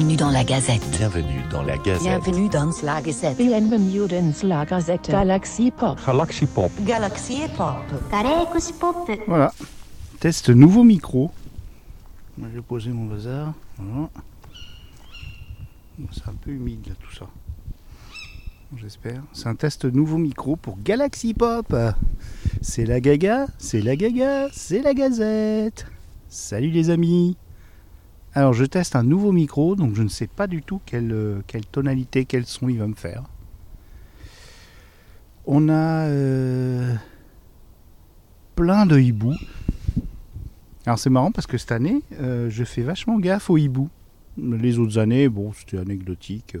Bienvenue dans la Gazette. Bienvenue dans la Gazette. Bienvenue dans la Gazette. Bienvenue dans la Gazette. Galaxy Pop. Galaxy Pop. Galaxy Pop. Galaxy Pop. Voilà. Test nouveau micro. Je vais poser mon bazar. C'est un peu humide là tout ça. J'espère. C'est un test nouveau micro pour Galaxy Pop. C'est la gaga, c'est la gaga, c'est la gazette. Salut les amis alors je teste un nouveau micro, donc je ne sais pas du tout quelle, euh, tonalité, quel son il va me faire. On a euh, plein de hiboux. Alors c'est marrant parce que cette année, euh, je fais vachement gaffe aux hiboux. Les autres années, bon, c'était anecdotique.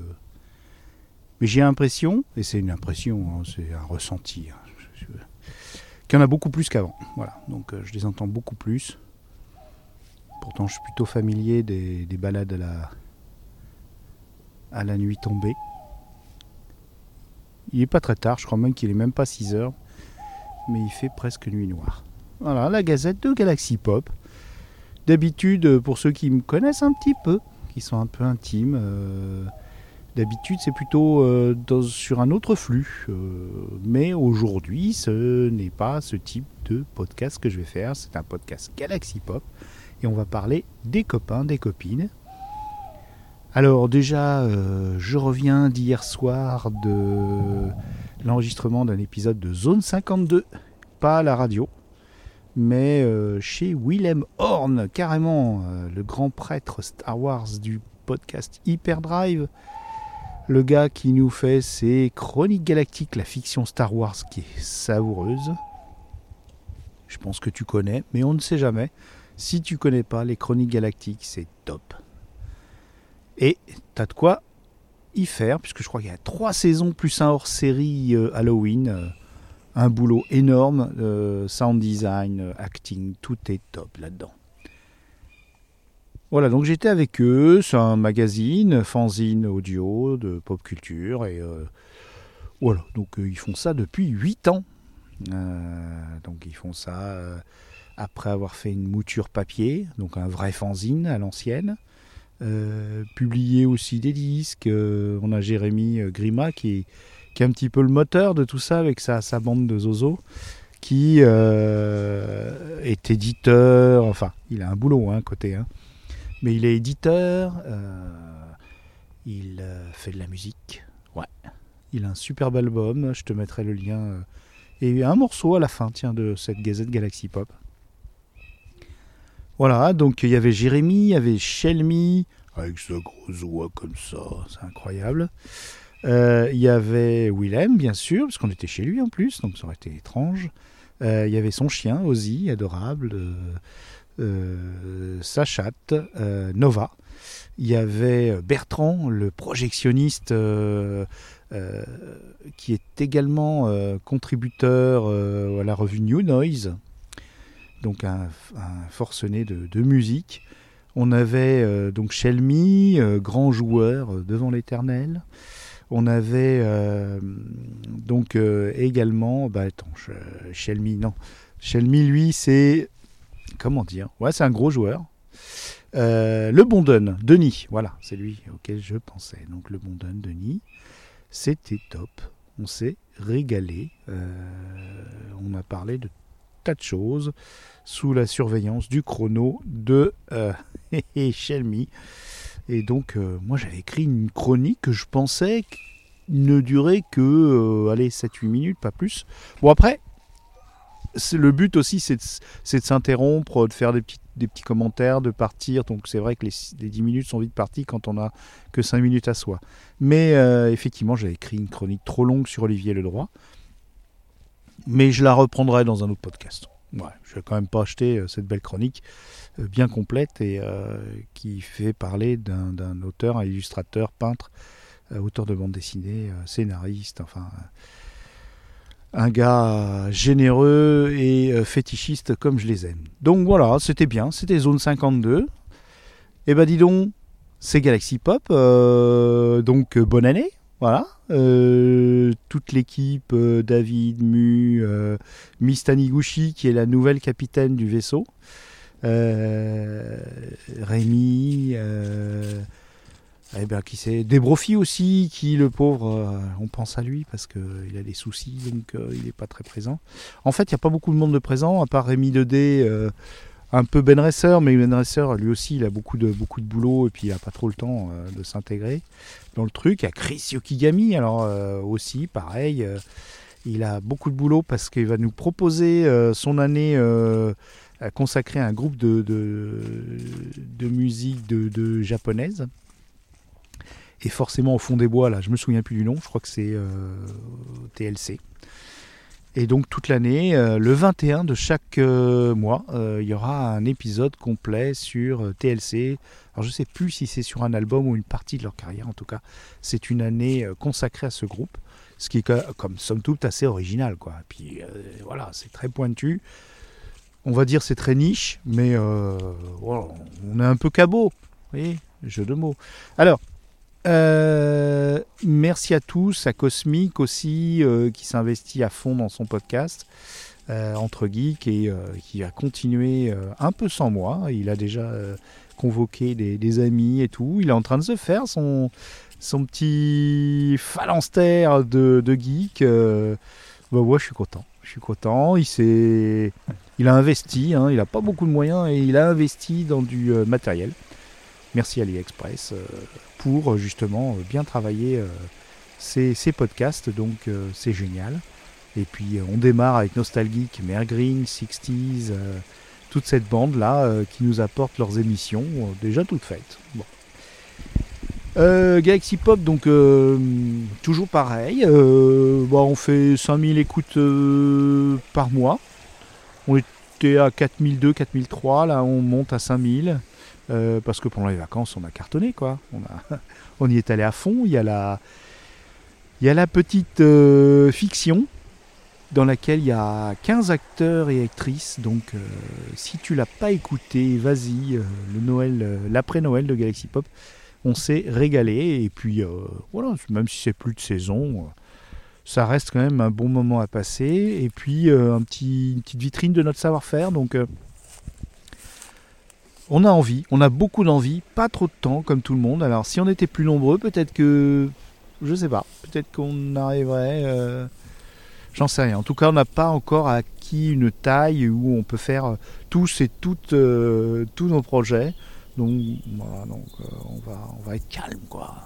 Mais j'ai l'impression, et c'est une impression, hein, c'est un ressenti, hein, qu'il y en a beaucoup plus qu'avant. Voilà, donc je les entends beaucoup plus. Pourtant, je suis plutôt familier des, des balades à la, nuit tombée. Il est pas très tard, je crois même qu'il est même pas 6 heures, mais il fait presque nuit noire. Voilà, la gazette de Galaxy Pop. D'habitude, pour ceux qui me connaissent un petit peu, qui sont un peu intimes, euh, d'habitude c'est plutôt euh, sur un autre flux. euh, mais aujourd'hui, ce n'est pas ce type de podcast que je vais faire. C'est un podcast Galaxy Pop. Et on va parler des copains, des copines. Alors déjà, euh, je reviens d'hier soir de l'enregistrement d'un épisode de Zone 52. Pas à la radio, mais euh, chez Willem Horn, carrément, euh, le grand prêtre Star Wars du podcast Hyperdrive. Le gars qui nous fait ses chroniques galactiques, la fiction Star Wars qui est savoureuse. Je pense que tu connais, mais on ne sait jamais. Si tu connais pas les chroniques galactiques, c'est top. Et t'as de quoi y faire, puisque je crois qu'il y a trois saisons plus un hors série euh, Halloween. euh, un boulot énorme, euh, sound design, acting, tout est top là-dedans. Voilà, donc j'étais avec eux, c'est un magazine, fanzine audio de pop culture, et voilà, donc ils font ça depuis 8 ans. Donc ils font ça après avoir fait une mouture papier, donc un vrai fanzine à l'ancienne. Euh, publié aussi des disques. euh, on a Jérémy euh, Grima qui est, qui est un petit peu le moteur de tout ça avec sa, sa bande de Zozo, qui euh, est éditeur, enfin, il a un boulot hein, côté, hein, mais il est éditeur, il fait de la musique, ouais. Il a un superbe album, je te mettrai le lien, et un morceau à la fin, tiens, de cette Gazette Galaxy Pop. Voilà, donc il y avait Jérémy, il y avait Shelmy, avec sa grosse voix comme ça, c'est incroyable. Euh, Il y avait Willem, bien sûr, parce qu'on était chez lui en plus, donc ça aurait été étrange. Euh, Il y avait son chien, Ozzy, adorable. euh, euh, sa chatte, Nova. Il y avait Bertrand, le projectionniste, qui est également contributeur à la revue New Noise, donc un, forcené de, musique. On avait euh, donc Shelmy, euh, grand joueur euh, devant l'éternel. On avait donc également, bah attends, Shelmy, non, Shelmy lui c'est, comment dire, ouais c'est un gros joueur. Le Bonden, Denis, voilà, c'est lui auquel je pensais. Donc le Bonden, Denis, c'était top. On s'est régalé. On a parlé de tas de choses sous la surveillance du chrono de euh. Et donc, euh, moi, j'avais écrit une chronique que je pensais ne durait que, euh, allez, 7-8 minutes, pas plus. Bon, après, le but aussi, c'est de, s'interrompre, de faire des petits, des petits commentaires, de partir. Donc, c'est vrai que les, les 10 minutes sont vite parties quand on a que 5 minutes à soi. Mais euh, effectivement, j'avais écrit une chronique trop longue sur Olivier Ledroit. Mais je la reprendrai dans un autre podcast. Ouais, je vais quand même pas acheter euh, cette belle chronique euh, bien complète et euh, qui fait parler d'un auteur, un illustrateur, peintre, auteur de bande dessinée, scénariste, enfin un gars généreux et fétichiste comme je les aime. Donc voilà, c'était bien, c'était Zone 52. Et ben dis donc, c'est Galaxy Pop, donc bonne année, voilà. Euh, toute l'équipe, euh, David, Mu, euh, Miss Taniguchi qui est la nouvelle capitaine du vaisseau, Rémi, Eh ben, qui c'est aussi, qui le pauvre, on pense à lui parce qu'il a des soucis, donc il n'est pas très présent. En fait, il n'y a pas beaucoup de monde de présent, à part Rémi Dedé, euh, un peu Ben Resser, mais Ben Resser, lui aussi, il a beaucoup de, boulot et puis il n'a pas trop le temps euh, de s'intégrer dans le truc. Il y a Chris Yokigami, alors euh, aussi, pareil, euh, il a beaucoup de boulot parce qu'il va nous proposer son année consacrée à un groupe de, musique de, japonaise. Et forcément au fond des bois, là, je me souviens plus du nom, je crois que c'est TLC. Et donc toute l'année, euh, le 21 de chaque euh, mois, euh, il y aura un épisode complet sur TLC. Alors je sais plus si c'est sur un album ou une partie de leur carrière, en tout cas, c'est une année consacrée à ce groupe, ce qui est co- comme somme toute assez original, quoi. Et puis voilà, c'est très pointu. On va dire c'est très niche, mais on est un peu cabot, vous voyez, jeu de mots. Alors, euh, merci à tous, à Cosmic aussi, euh, qui s'investit à fond dans son podcast euh, entre geeks et qui a continué un peu sans moi. Il a déjà convoqué des, amis et tout. Il est en train de se faire son, son petit phalanstère de, de geek. Bah ouais, je suis content. Je suis content. Il s'est, il a investi. hein, il n'a pas beaucoup de moyens et il a investi dans du matériel. Merci AliExpress pour euh, justement euh, bien travailler euh, ces, podcasts. Donc c'est génial. Et puis on démarre avec Nostalgeek, Mare Green, 60s, euh, toute cette bande là qui nous apporte leurs émissions déjà toutes faites. Galaxy Pop, donc toujours pareil. bon, on fait 5000 écoutes par mois. On était à 4002, 4003, là on monte à 5000. Euh, parce que pendant les vacances on a cartonné quoi. On, y est allé à fond. Il y a la, petite euh, fiction dans laquelle il y a 15 acteurs et actrices. Donc, euh, si tu l'as pas écouté, vas-y. l'après-Noël de Galaxy Pop, on s'est régalé. Et puis, voilà, même si c'est plus de saison, ça reste quand même un bon moment à passer. Et puis, une petite vitrine de notre savoir-faire. Donc, on a envie, on a beaucoup d'envie, pas trop de temps comme tout le monde. Alors, si on était plus nombreux, peut-être que, je sais pas, peut-être qu'on arriverait. euh, J'en sais rien. En tout cas, on n'a pas encore acquis une taille où on peut faire tous et toutes euh, tous nos projets. Donc, voilà, euh, on, va, être calme, quoi.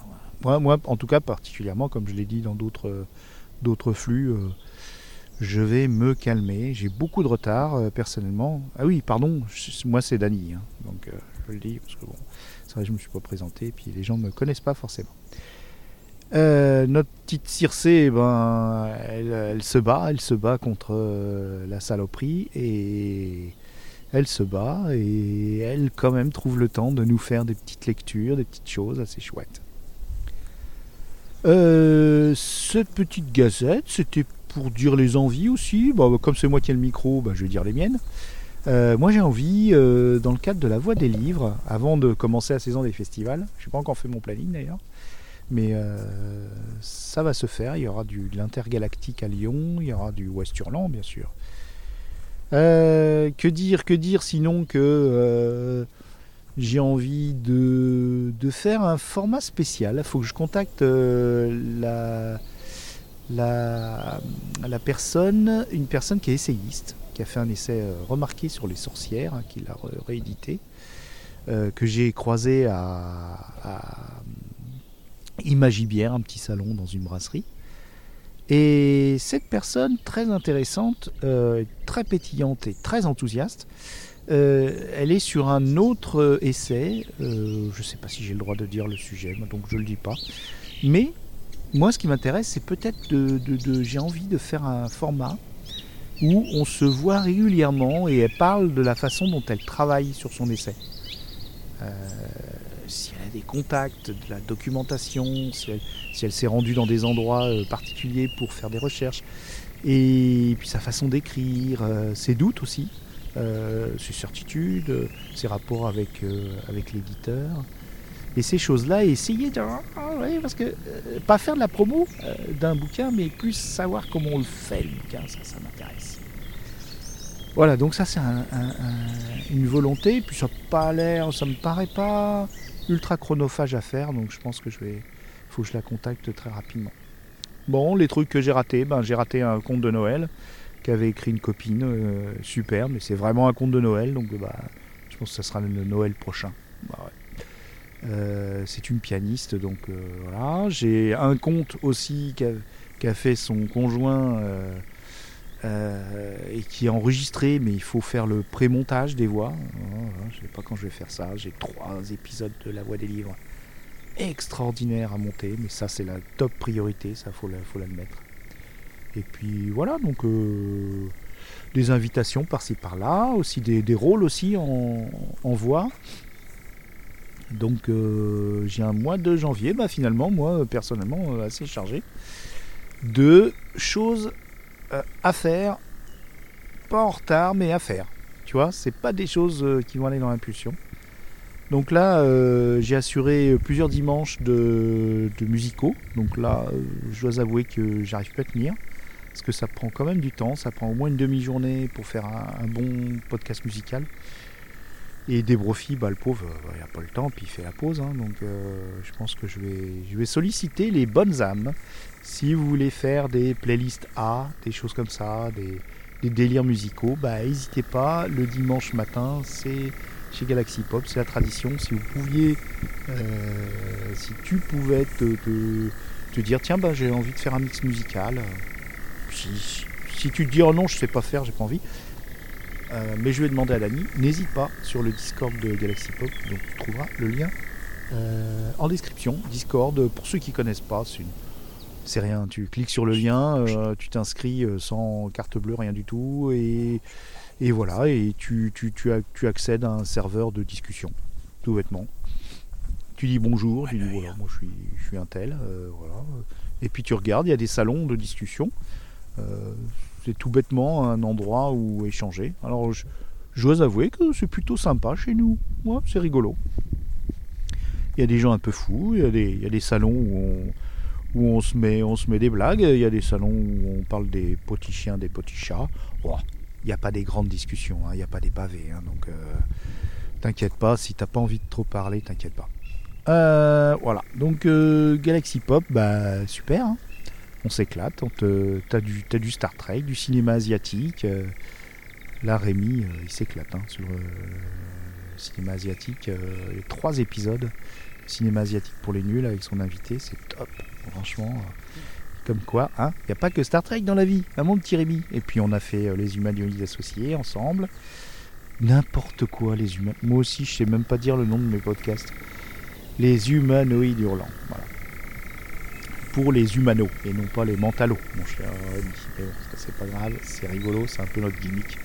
Moi, en tout cas, particulièrement, comme je l'ai dit dans d'autres d'autres flux, je vais me calmer. J'ai beaucoup de retard, euh, personnellement. Ah oui, pardon, moi, c'est Dany. hein. donc, euh, je le dis, parce que bon, c'est vrai que je me suis pas présenté, et puis les gens ne me connaissent pas forcément. Euh, notre petite Circé, eh ben, elle, elle se bat, elle se bat contre la saloperie et elle se bat et elle quand même trouve le temps de nous faire des petites lectures, des petites choses assez chouettes. Cette petite gazette, c'était pour dire les envies aussi. Bon, comme c'est moi qui ai le micro, bah, je vais dire les miennes. Euh, moi j'ai envie, euh, dans le cadre de la voix des livres, avant de commencer la saison des festivals, je n'ai pas encore fait mon planning d'ailleurs, mais euh, ça va se faire. Il y aura du, de l'intergalactique à Lyon, il y aura du West Hurlant, bien sûr. Que dire, que dire sinon que j'ai envie de, de faire un format spécial. Il faut que je contacte la, la, la personne, une personne qui est essayiste, qui a fait un essai euh, remarqué sur les sorcières, hein, qui l'a re- réédité, euh, que j'ai croisé à, à Imagibière, un petit salon dans une brasserie. Et cette personne très intéressante, euh, très pétillante et très enthousiaste, elle est sur un autre essai. je ne sais pas si j'ai le droit de dire le sujet, donc je ne le dis pas. Mais moi, ce qui m'intéresse, c'est peut-être de, j'ai envie de faire un format où on se voit régulièrement et elle parle de la façon dont elle travaille sur son essai. Euh, si elle a des contacts, de la documentation, si elle, s'est rendue dans des endroits euh, particuliers pour faire des recherches, et puis sa façon d'écrire, euh, ses doutes aussi, ses certitudes, ses rapports avec, avec l'éditeur, et ces choses-là, et essayer de... Ah ouais, parce que euh, pas faire de la promo euh, d'un bouquin, mais plus savoir comment on le fait le bouquin, ça, ça m'intéresse. Voilà, donc ça c'est un- un- un- une volonté, puis ça pas l'air, ça me paraît pas ultra chronophage à faire, donc je pense que je vais, faut que je la contacte très rapidement. Bon, les trucs que j'ai ratés, ben j'ai raté un conte de Noël qu'avait écrit une copine, euh, super, mais c'est vraiment un conte de Noël, donc bah, je pense que ça sera le Noël prochain. Bah ouais. Euh, c'est une pianiste, donc euh, voilà. J'ai un conte aussi qu'a fait son conjoint euh, et qui est enregistré, mais il faut faire le pré-montage des voix. Voilà, je sais pas quand je vais faire ça. J'ai trois épisodes de La Voix des Livres extraordinaires à monter, mais ça c'est la top priorité, ça faut la- faut l'admettre. Et puis voilà, donc des invitations par-ci par-là, aussi des, rôles aussi en voix. Donc euh, j'ai un mois de janvier, bah finalement moi euh, personnellement euh, assez chargé de choses à faire, pas en retard mais à faire. Tu vois, c'est pas des choses qui vont aller dans l'impulsion. Donc là, j'ai assuré plusieurs dimanches de, musicaux. Donc là, je dois avouer que j'arrive pas à tenir. Parce que ça prend quand même du temps. Ça prend au moins une demi-journée pour faire un bon podcast musical. Et Débrofi, bah, le pauvre, euh, il n'a pas le temps, puis il fait la pause. hein. donc euh, je pense que je vais, je vais solliciter les bonnes âmes. Si vous voulez faire des playlists A, des choses comme ça, des, des délires musicaux, bah n'hésitez pas. Le dimanche matin, c'est chez Galaxy Pop, c'est la tradition. Si vous pouviez, euh, si tu pouvais te, te- te dire, tiens, bah, j'ai envie de faire un mix musical. Si, si tu te dis, oh non, je sais pas faire, j'ai pas envie. Euh, mais je vais demander à Dani, n'hésite pas sur le Discord de Galaxy Pop, donc tu trouveras le lien euh, en description. Discord, pour ceux qui connaissent pas, c'est rien. Tu cliques sur le lien, euh, tu t'inscris sans carte bleue, rien du tout, et, voilà, et tu, tu, tu, ac- tu accèdes à un serveur de discussion, tout bêtement. Tu dis bonjour, tu dis voilà, moi je suis, je suis un tel, voilà. Et puis tu regardes, il y a des salons de discussion. C'est tout bêtement un endroit où échanger. Alors je, dois avouer que c'est plutôt sympa chez nous. Ouais, c'est rigolo. Il y a des gens un peu fous, il y a des, salons où on, où on se met, on se met des blagues, il y a des salons où on parle des petits chiens, des petits chats. Oh, il n'y a pas des grandes discussions, hein, il n'y a pas des pavés. hein, donc euh, t'inquiète pas, si t'as pas envie de trop parler, t'inquiète pas. Euh, voilà, donc euh, Galaxy Pop, bah super, hein. On s'éclate, t'as du, Star Trek, du cinéma asiatique. euh, là, Rémi, euh, il s'éclate hein, sur le cinéma asiatique. euh, les trois épisodes cinéma asiatique pour les nuls avec son invité, c'est top, franchement. euh, Comme quoi, hein, il n'y a pas que Star Trek dans la vie, hein, mon petit Rémi. Et puis on a fait euh, les humanoïdes associés ensemble. N'importe quoi, les humains. Moi aussi, je sais même pas dire le nom de mes podcasts. Les humanoïdes hurlants. Voilà. Pour les humanos et non pas les mentalos, mon cher Rémi. Mais bon, ça, c'est pas grave, c'est rigolo, c'est un peu notre gimmick.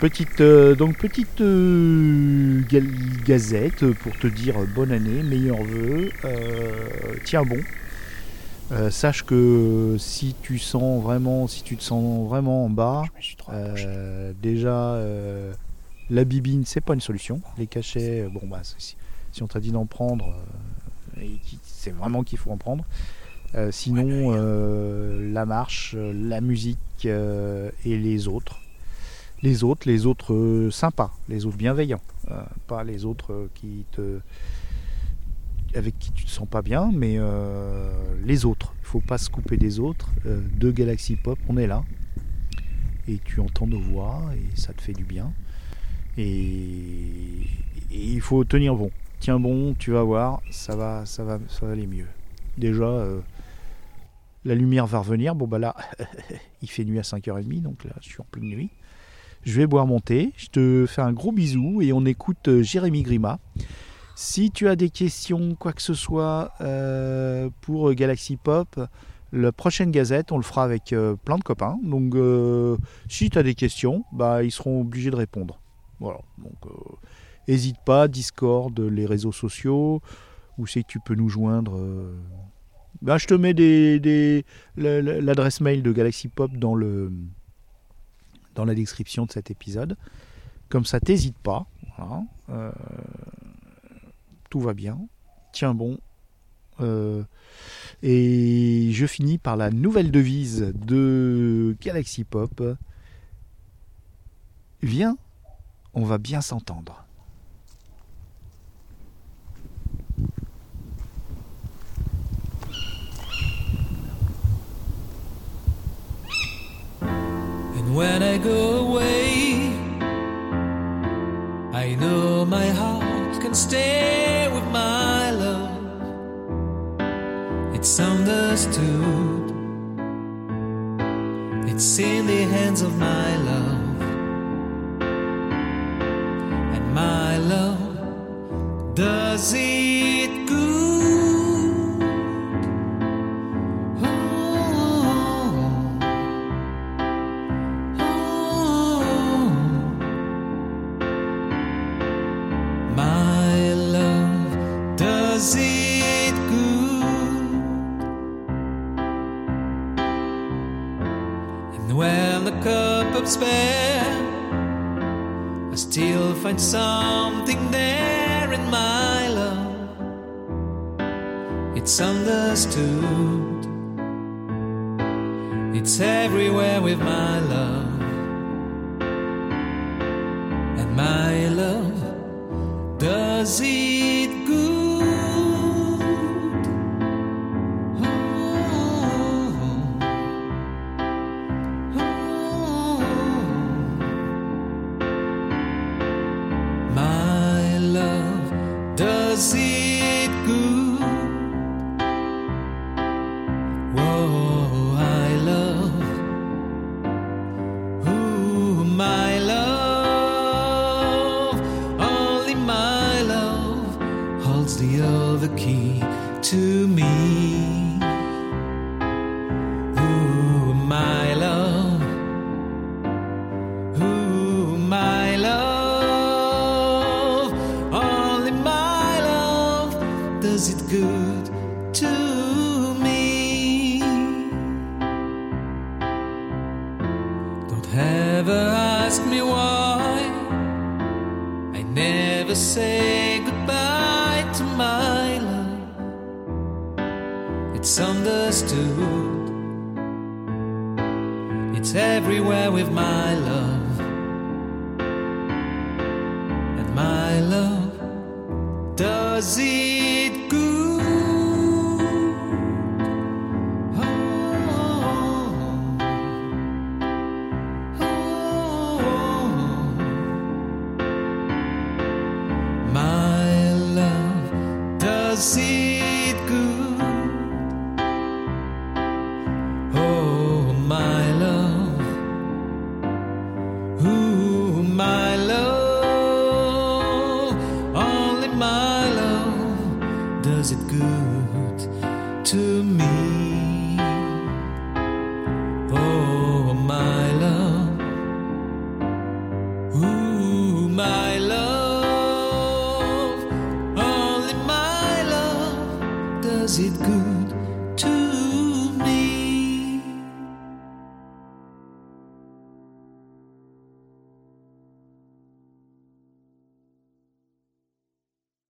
Petite, euh, donc petite euh, gazette pour te dire bonne année, meilleurs vœux, euh, tiens bon. Euh, sache que si tu sens vraiment, si tu te sens vraiment en bas, euh, déjà euh, la bibine c'est pas une solution. Les cachets, euh, bon bah si, si on t'a dit d'en prendre, euh, et qui- c'est vraiment qu'il faut en prendre. Euh, sinon euh, la marche, euh, la musique euh, et les autres les autres, les autres sympas, les autres bienveillants, pas les autres qui te avec qui tu te sens pas bien, mais les autres. Il faut pas se couper des autres. De Galaxy Pop, on est là et tu entends nos voix et ça te fait du bien. Et, et il faut tenir bon. Tiens bon, tu vas voir, ça va, ça va, ça va aller mieux. Déjà, euh, la lumière va revenir. Bon bah là, il fait nuit à 5h30, donc là, je suis en pleine nuit. Je vais boire mon thé. Je te fais un gros bisou et on écoute euh, Jérémy Grima. Si tu as des questions, quoi que ce soit, euh, pour Galaxy Pop, la prochaine gazette, on le fera avec plein de copains. Donc, si tu as des questions, bah, ils seront obligés de répondre. Voilà. Donc, n'hésite pas, Discord, les réseaux sociaux, où c'est que tu peux nous joindre. euh. Bah, je te mets l'adresse mail de Galaxy Pop dans la description de cet épisode. Comme ça, t'hésites pas. Euh, tout va bien. Tiens bon. Euh, et je finis par la nouvelle devise de Galaxy Pop. Viens, on va bien s'entendre. Go away, I know my heart can stay with my love. It's understood. It's in the hands of my love. And my love does it find something there in my love. It's understood. It's everywhere with my love. And my love does it the other key to me. Understood. It's everywhere with my love. And my love does it Ooh, my